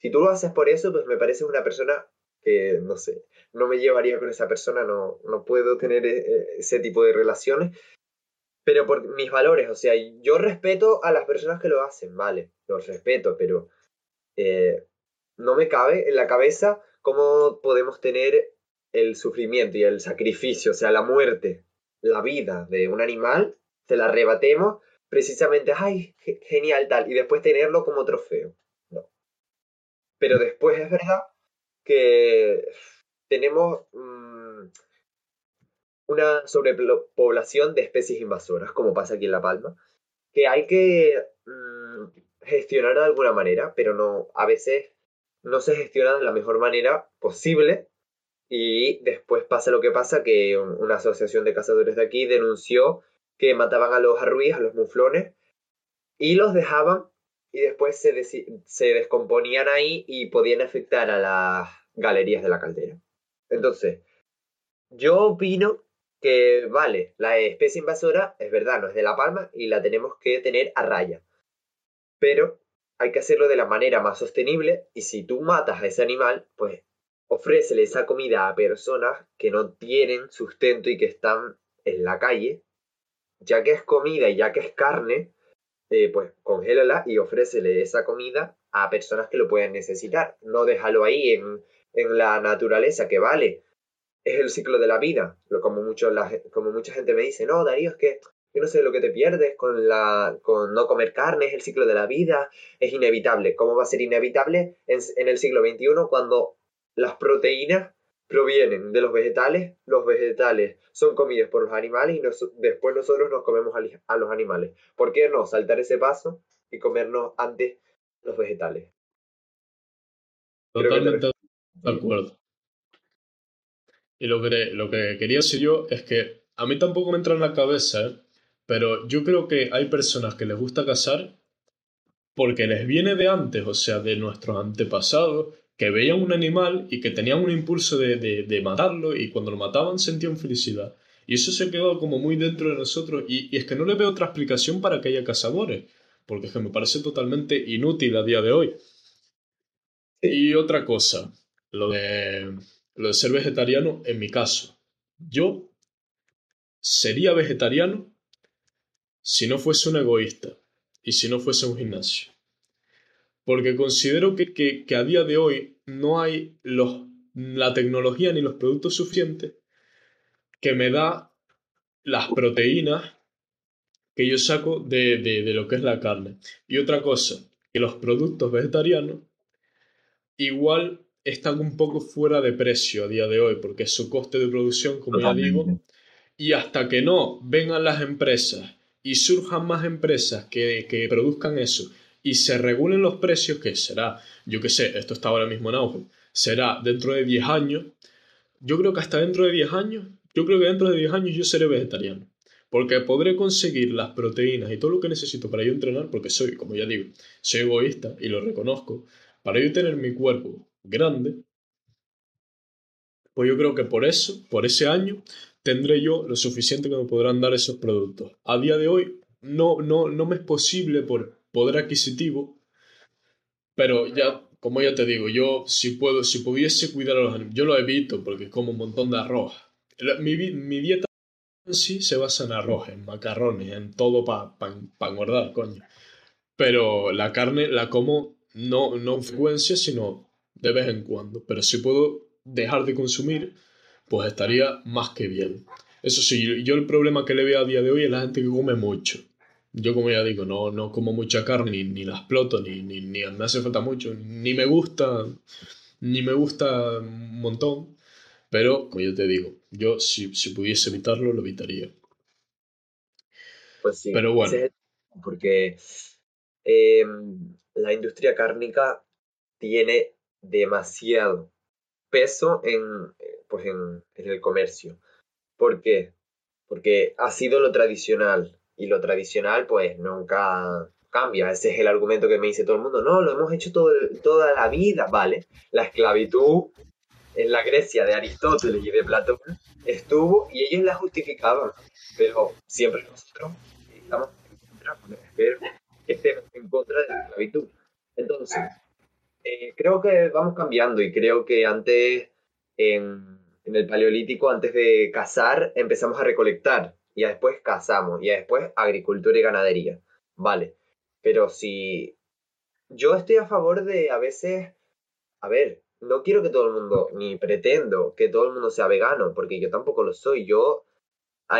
Si tú lo haces por eso, pues me parece una persona que, no sé, no me llevaría con esa persona, no, no puedo tener eh, ese tipo de relaciones pero por mis valores, o sea, yo respeto a las personas que lo hacen, vale, los respeto, pero eh, no me cabe en la cabeza cómo podemos tener el sufrimiento y el sacrificio, o sea, la muerte, la vida de un animal, se la arrebatemos precisamente, ay, genial tal, y después tenerlo como trofeo. Pero después es verdad que tenemos... Mm, una sobrepoblación de especies invasoras, como pasa aquí en La Palma, que hay que mm, gestionar de alguna manera, pero no, a veces no se gestiona de la mejor manera posible. Y después pasa lo que pasa, que una asociación de cazadores de aquí denunció que mataban a los arruíes, a los muflones, y los dejaban y después se, descomponían ahí y podían afectar a las galerías de la caldera. Entonces, yo opino que vale, la especie invasora es verdad, no es de La Palma y la tenemos que tener a raya. Pero hay que hacerlo de la manera más sostenible y si tú matas a ese animal, pues ofrécele esa comida a personas que no tienen sustento y que están en la calle. Ya que es comida y ya que es carne, eh, pues congélala y ofrécele esa comida a personas que lo puedan necesitar. No déjalo ahí en, en la naturaleza, que vale, es el ciclo de la vida. Como, mucho como mucha gente me dice, no, Darío, es que yo no sé lo que te pierdes con, la, con no comer carne, es el ciclo de la vida, es inevitable. ¿Cómo va a ser inevitable en, el siglo XXI cuando las proteínas provienen de los vegetales, los vegetales son comidos por los animales y después nosotros nos comemos a, los animales? ¿Por qué no saltar ese paso y comernos antes los vegetales? Totalmente de acuerdo. Y lo que, lo que quería decir yo es que a mí tampoco me entra en la cabeza, ¿eh? pero yo creo que hay personas que les gusta cazar porque les viene de antes, o sea, de nuestros antepasados, que veían un animal y que tenían un impulso de, de, matarlo y cuando lo mataban sentían felicidad. Y eso se ha quedado como muy dentro de nosotros y, y es que no le veo otra explicación para que haya cazadores, porque es que me parece totalmente inútil a día de hoy. Y otra cosa, lo de lo de ser vegetariano, en mi caso, yo sería vegetariano si no fuese un egoísta y si no fuese un gimnasio. Porque considero que, que, a día de hoy no hay los, la tecnología ni los productos suficientes que me da las proteínas que yo saco de, de, de lo que es la carne. Y otra cosa, que los productos vegetarianos igual están un poco fuera de precio a día de hoy, porque su coste de producción, como ya digo, y hasta que no vengan las empresas y surjan más empresas que, que produzcan eso y se regulen los precios, que será, yo qué sé, esto está ahora mismo en auge, será dentro de 10 años, yo creo que hasta dentro de 10 años, yo creo que dentro de 10 años yo seré vegetariano. Porque podré conseguir las proteínas y todo lo que necesito para yo entrenar, porque soy, como ya digo, soy egoísta y lo reconozco, para yo tener mi cuerpo grande, pues yo creo que por eso, por ese año, tendré yo lo suficiente que me podrán dar esos productos. A día de hoy no, no, no me es posible por poder adquisitivo, pero ya, como ya te digo, yo si puedo, si pudiese cuidar a los animales, yo lo evito porque como un montón de arroz. Mi, mi dieta en sí se basa en arroz, en macarrones, en todo para pa, engordar, coño. Pero la carne la como no, no en frecuencia, sino de vez en cuando, pero si puedo dejar de consumir, pues estaría más que bien. Eso sí, yo el problema que le veo a día de hoy es la gente que come mucho. Yo como ya digo, no, no como mucha carne, ni, ni la exploto, ni, ni, ni me hace falta mucho, ni me gusta, ni me gusta un montón. Pero, como yo te digo, yo si, si pudiese evitarlo, lo evitaría. Pues sí. Pero bueno. Porque em, la industria cárnica tiene demasiado peso en, pues en, en el comercio. ¿Por qué? Porque ha sido lo tradicional y lo tradicional pues nunca cambia. Ese es el argumento que me dice todo el mundo. No, lo hemos hecho todo, toda la vida, ¿vale? La esclavitud en la Grecia de Aristóteles y de Platón estuvo y ellos la justificaban. Pero siempre nosotros estamos en contra, de la esclavitud. Entonces, eh, creo que vamos cambiando y creo que antes, en, en el Paleolítico, antes de cazar, empezamos a recolectar y después cazamos y después agricultura y ganadería. Vale, pero si yo estoy a favor de a veces, a ver, no quiero que todo el mundo, ni pretendo que todo el mundo sea vegano, porque yo tampoco lo soy. Yo,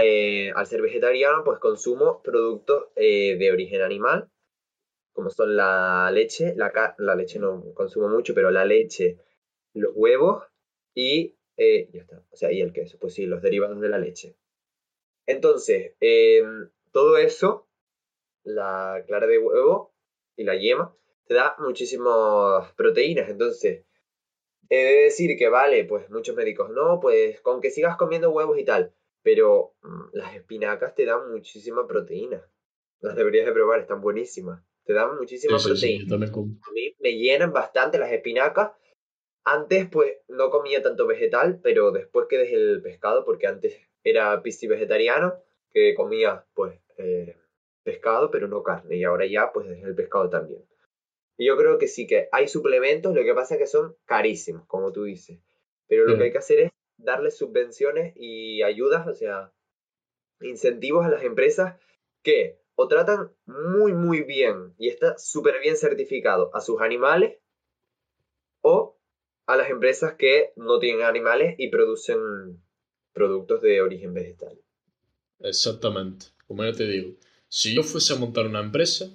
eh, al ser vegetariano, pues consumo productos eh, de origen animal, como son la leche, la, la leche no consumo mucho, pero la leche, los huevos y eh, ya está, o sea, y el queso, pues sí, los derivados de la leche. Entonces, em, todo eso, la clara de huevo y la yema, te da muchísimas proteínas. Entonces, he de decir que vale, pues muchos médicos, no, pues con que sigas comiendo huevos y tal, pero mm, las espinacas te dan muchísima proteína. Las deberías de probar, están buenísimas. Te dan muchísima proteína. a mí me llenan bastante las espinacas. Antes, pues, no comía tanto vegetal, pero después que dejé el pescado, porque antes era pisci vegetariano, que comía pues eh, pescado, pero no carne, y ahora ya pues es el pescado también. Y yo creo que sí que hay suplementos, lo que pasa es que son carísimos, como tú dices. Pero lo que hay que hacer es darle subvenciones y ayudas, o sea, incentivos a las empresas que o tratan muy, muy bien y está súper bien certificado a sus animales o a las empresas que no tienen animales y producen productos de origen vegetal. Exactamente, como ya te digo, si yo fuese a montar una empresa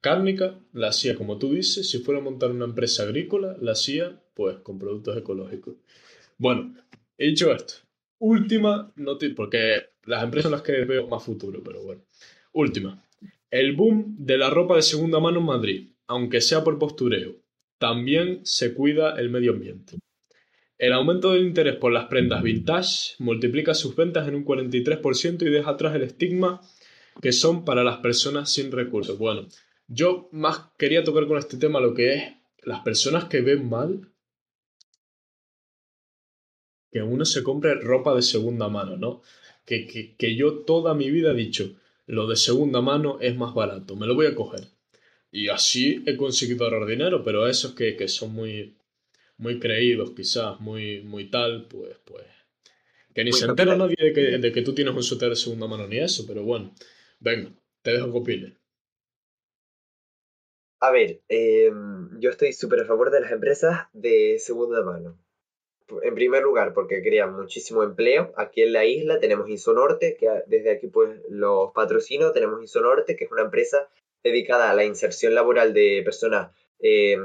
cárnica, la hacía como tú dices, si fuera a montar una empresa agrícola, la hacía pues con productos ecológicos. Bueno, he dicho esto, última noticia, porque las empresas son las que veo más futuro, pero bueno. Última, el boom de la ropa de segunda mano en Madrid, aunque sea por postureo, también se cuida el medio ambiente. El aumento del interés por las prendas vintage multiplica sus ventas en un 43% y deja atrás el estigma que son para las personas sin recursos. Bueno, yo más quería tocar con este tema lo que es las personas que ven mal que uno se compre ropa de segunda mano, ¿no? Que, que, yo toda mi vida he dicho, lo de segunda mano es más barato, me lo voy a coger. Y así he conseguido ahorrar dinero, pero esos que, que son muy, muy creídos, quizás, muy, muy tal, pues, pues. Que ni se entera nadie de que, de que, tú tienes un suéter de segunda mano ni eso, pero bueno. Venga, te dejo que opines. A ver, em, yo estoy súper a favor de las empresas de segunda mano. En primer lugar, porque crean muchísimo empleo. Aquí en la isla tenemos Isonorte, que desde aquí pues los patrocino. Tenemos Isonorte, que es una empresa dedicada a la inserción laboral de personas eh,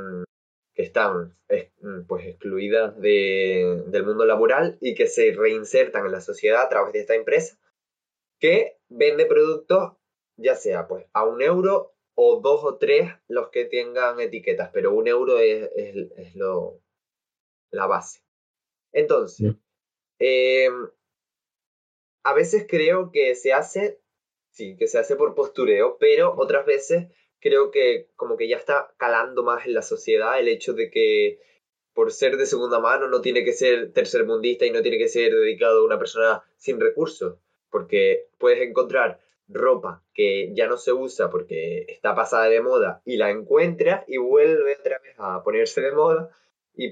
que están mm, pues excluidas del mundo laboral y que se reinsertan en la sociedad a través de esta empresa que vende productos ya sea pues a un euro o dos o tres los que tengan etiquetas, pero un euro es, es, lo, la base. Entonces, em, a veces creo que se hace, sí, que se hace por postureo, pero otras veces creo que como que ya está calando más en la sociedad el hecho de que por ser de segunda mano no tiene que ser tercermundista y no tiene que ser dedicado a una persona sin recursos, porque puedes encontrar ropa que ya no se usa porque está pasada de moda y la encuentra y vuelve otra vez a ponerse de moda y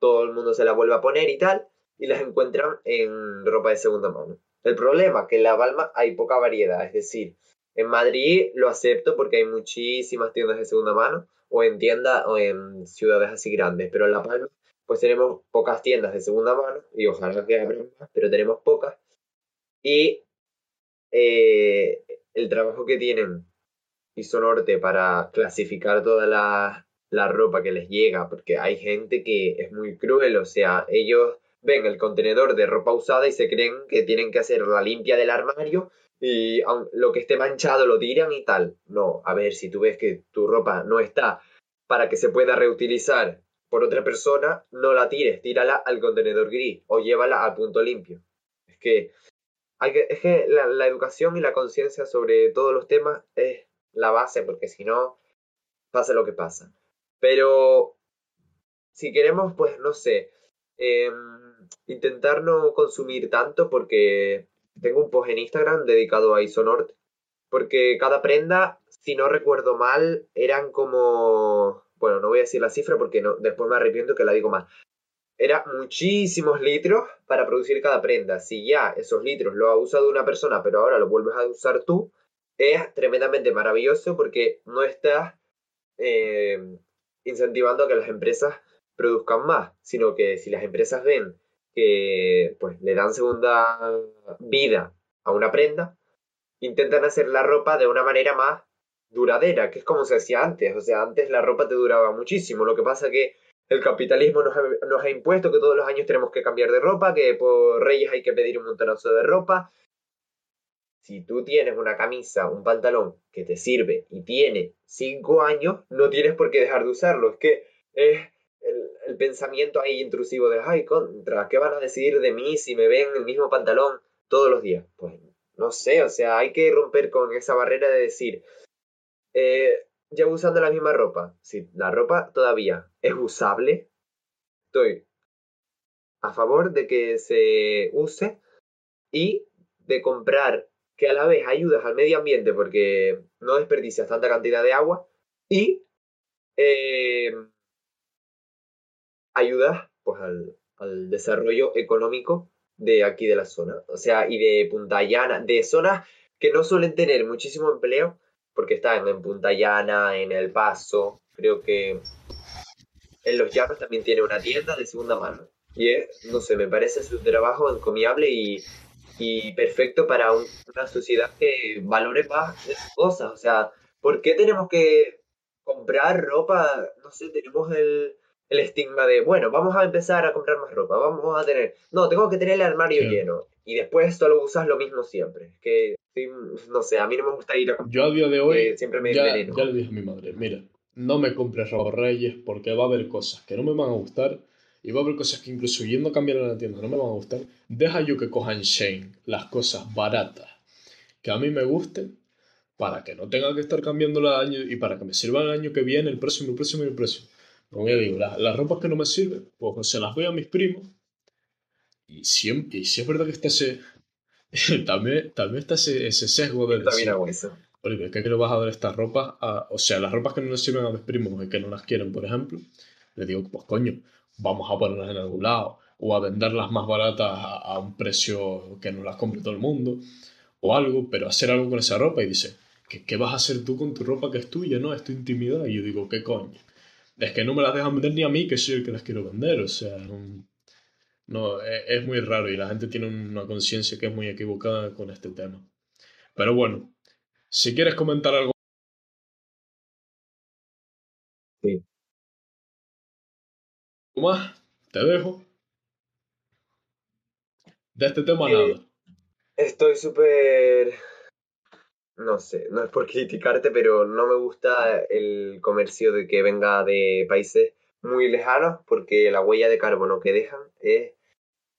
todo el mundo se la vuelve a poner y tal y las encuentran en ropa de segunda mano. El problema que en La Palma hay poca variedad, es decir, en Madrid lo acepto porque hay muchísimas tiendas de segunda mano, o en tiendas o en ciudades así grandes, pero en La Palma pues tenemos pocas tiendas de segunda mano, y ojalá que abran más, pero tenemos pocas. Y eh, el trabajo que tienen Isonorte para clasificar toda la, la ropa que les llega, porque hay gente que es muy cruel, o sea, ellos ven el contenedor de ropa usada y se creen que tienen que hacer la limpia del armario y lo que esté manchado lo tiran y tal. No, a ver, si tú ves que tu ropa no está para que se pueda reutilizar por otra persona, no la tires, tírala al contenedor gris o llévala al punto limpio. Es que, hay que, es que la, educación y la conciencia sobre todos los temas es la base, porque si no, pasa lo que pasa. Pero si queremos, pues no sé, eh, intentar no consumir tanto porque tengo un post en Instagram dedicado a Isonort, porque cada prenda, si no recuerdo mal, eran como, bueno, no voy a decir la cifra porque después me arrepiento que la digo mal. Era muchísimos litros para producir cada prenda. Si ya esos litros lo ha usado una persona, pero ahora lo vuelves a usar tú, es tremendamente maravilloso porque no estás eh, incentivando a que las empresas produzcan más, sino que si las empresas ven que pues le dan segunda vida a una prenda, intentan hacer la ropa de una manera más duradera, que es como se hacía antes. O sea, antes la ropa te duraba muchísimo. Lo que pasa que el capitalismo nos ha, impuesto que todos los años tenemos que cambiar de ropa, que por reyes hay que pedir un montonazo de ropa. Si tú tienes una camisa, un pantalón que te sirve y tiene cinco años, no tienes por qué dejar de usarlo. Es que es el, pensamiento ahí intrusivo de, ay, contra, ¿qué van a decir de mí si me ven el mismo pantalón todos los días? Pues no sé, o sea, hay que romper con esa barrera de decir, eh, ya usando la misma ropa, si la ropa todavía es usable, estoy a favor de que se use y de comprar que a la vez ayudas al medio ambiente porque no desperdicias tanta cantidad de agua y eh, ayuda pues, al, desarrollo económico de aquí de la zona. O sea, y de Punta Llana, de zonas que no suelen tener muchísimo empleo, porque están en Punta Llana, en El Paso, creo que en Los Llanos también tiene una tienda de segunda mano. Y es, no sé, me parece su trabajo encomiable y, y perfecto para una sociedad que valore más esas cosas. O sea, ¿por qué tenemos que comprar ropa? No sé, tenemos el, el estigma de, bueno, vamos a empezar a comprar más ropa, vamos a tener, no, tengo que tener el armario lleno y después solo usas lo mismo siempre. Que, no sé, a mí no me gusta ir a comprar. Yo a día de hoy, siempre me ya, ya le dije a mi madre, mira, no me compres ropa Reyes porque va a haber cosas que no me van a gustar y va a haber cosas que incluso yendo a cambiar en la tienda no me van a gustar. Deja yo que cojan Shane las cosas baratas que a mí me gusten para que no tenga que estar cambiando el año y para que me sirvan el año que viene, el próximo, el próximo y el próximo. Como digo, las, ropas que no me sirven, pues se las voy a mis primos. Y, siempre, y si es verdad que está ese. también, también está ese, ese sesgo de. También hago eso. Oye, ¿qué que le vas a dar estas ropas? A, o sea, las ropas que no les sirven a mis primos y que no las quieren, por ejemplo, le digo, pues coño, vamos a ponerlas en algún lado. O a venderlas más baratas a, un precio que no las compre todo el mundo. O algo, pero hacer algo con esa ropa y dice, ¿qué, ¿qué vas a hacer tú con tu ropa que es tuya? No, es tu intimidad. Y yo digo, ¿qué coño? Es que no me las dejan vender ni a mí, que soy el que las quiero vender. O sea, no, es, muy raro y la gente tiene una conciencia que es muy equivocada con este tema. Pero bueno, si quieres comentar algo. Sí. más, te dejo. De este tema nada. Estoy súper no sé, no es por criticarte, pero no me gusta el comercio de que venga de países muy lejanos porque la huella de carbono que dejan es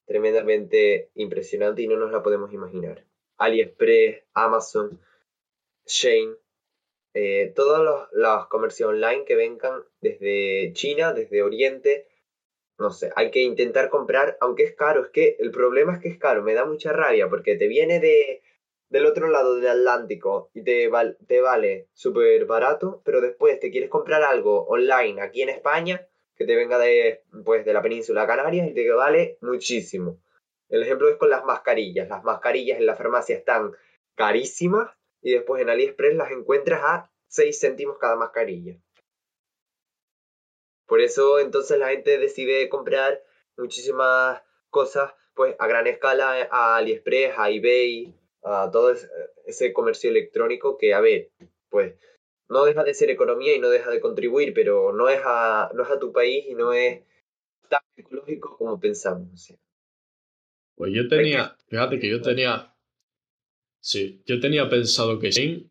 tremendamente impresionante y no nos la podemos imaginar. AliExpress, Amazon, Shane, eh, todos los, los comercios online que vengan desde China, desde Oriente, no sé, hay que intentar comprar, aunque es caro, es que el problema es que es caro, me da mucha rabia porque te viene de del otro lado del Atlántico y te, te vale súper barato, pero después te quieres comprar algo online aquí en España que te venga de, pues, de la península Canarias y te vale muchísimo. El ejemplo es con las mascarillas. Las mascarillas en la farmacia están carísimas y después en AliExpress las encuentras a 6 céntimos cada mascarilla. Por eso entonces la gente decide comprar muchísimas cosas pues a gran escala a AliExpress, a eBay, a todo ese comercio electrónico que, a ver, pues no deja de ser economía y no deja de contribuir, pero no es a, no es a tu país y no es tan ecológico como pensamos. Pues yo tenía, fíjate que yo tenía, sí, yo tenía pensado que sí,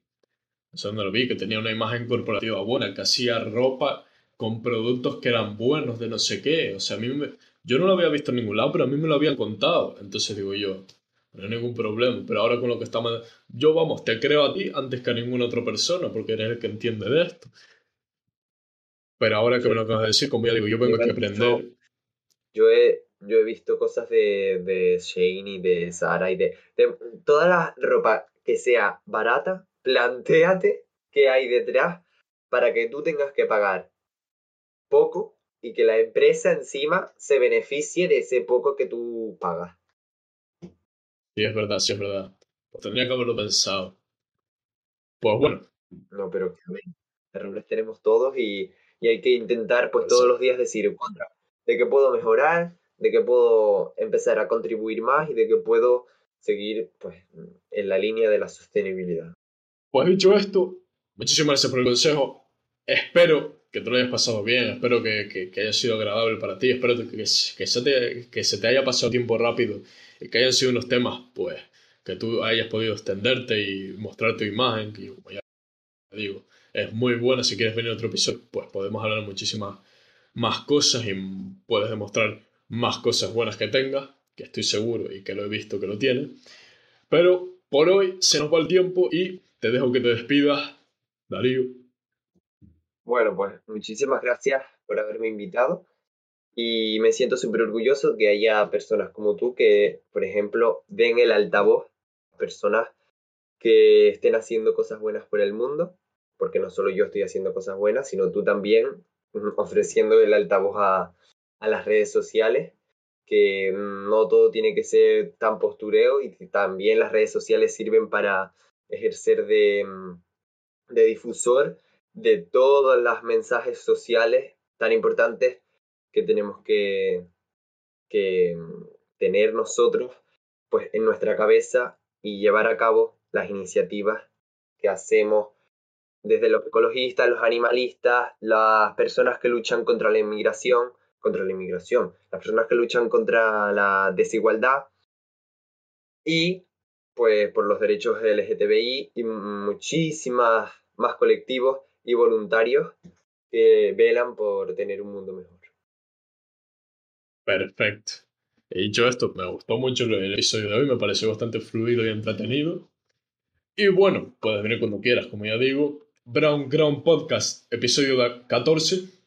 eso no lo vi, que tenía una imagen corporativa buena, que hacía ropa con productos que eran buenos de no sé qué, o sea, a mí me, yo no lo había visto en ningún lado, pero a mí me lo habían contado, entonces digo yo, no hay ningún problema. Pero ahora con lo que estamos... Yo, vamos, te creo a ti antes que a ninguna otra persona, porque eres el que entiende de esto. Pero ahora que me lo acabas de decir, como ya digo, yo vengo aquí a aprender. Yo he, yo he visto cosas de, de Shane y de Zara y de, de toda la ropa que sea barata, plantéate qué hay detrás para que tú tengas que pagar poco y que la empresa encima se beneficie de ese poco que tú pagas. Sí, es verdad, sí, es verdad. Pues tendría que haberlo pensado. Pues bueno. No, pero errores tenemos todos y, y, hay que intentar pues todos los días decir de qué puedo mejorar, de qué puedo empezar a contribuir más y de qué puedo seguir pues en la línea de la sostenibilidad. Pues dicho esto, muchísimas gracias por el consejo. Espero que te lo hayas pasado bien, espero que, que, que haya sido agradable para ti, espero que, que, se te, que se te haya pasado tiempo rápido que hayan sido unos temas, pues, que tú hayas podido extenderte y mostrar tu imagen, que como ya digo, es muy buena. Si quieres venir a otro episodio, pues podemos hablar muchísimas más cosas y puedes demostrar más cosas buenas que tengas, que estoy seguro y que lo he visto que lo tiene. Pero por hoy se nos va el tiempo y te dejo que te despidas, Darío. Bueno, pues muchísimas gracias por haberme invitado. Y me siento súper orgulloso que haya personas como tú que, por ejemplo, den el altavoz a personas que estén haciendo cosas buenas por el mundo, porque no solo yo estoy haciendo cosas buenas, sino tú también ofreciendo el altavoz a, a las redes sociales, que no todo tiene que ser tan postureo y también las redes sociales sirven para ejercer de, de difusor de todos los mensajes sociales tan importantes que tenemos que, que tener nosotros pues en nuestra cabeza y llevar a cabo las iniciativas que hacemos desde los ecologistas, los animalistas, las personas que luchan contra la inmigración, contra la inmigración, las personas que luchan contra la desigualdad y pues por los derechos LGTBI y muchísimas más colectivos y voluntarios que velan por tener un mundo mejor. Perfecto. He dicho esto, me gustó mucho el episodio de hoy, me pareció bastante fluido y entretenido. Y bueno, puedes venir cuando quieras, como ya digo. Brown Ground Podcast, episodio 14.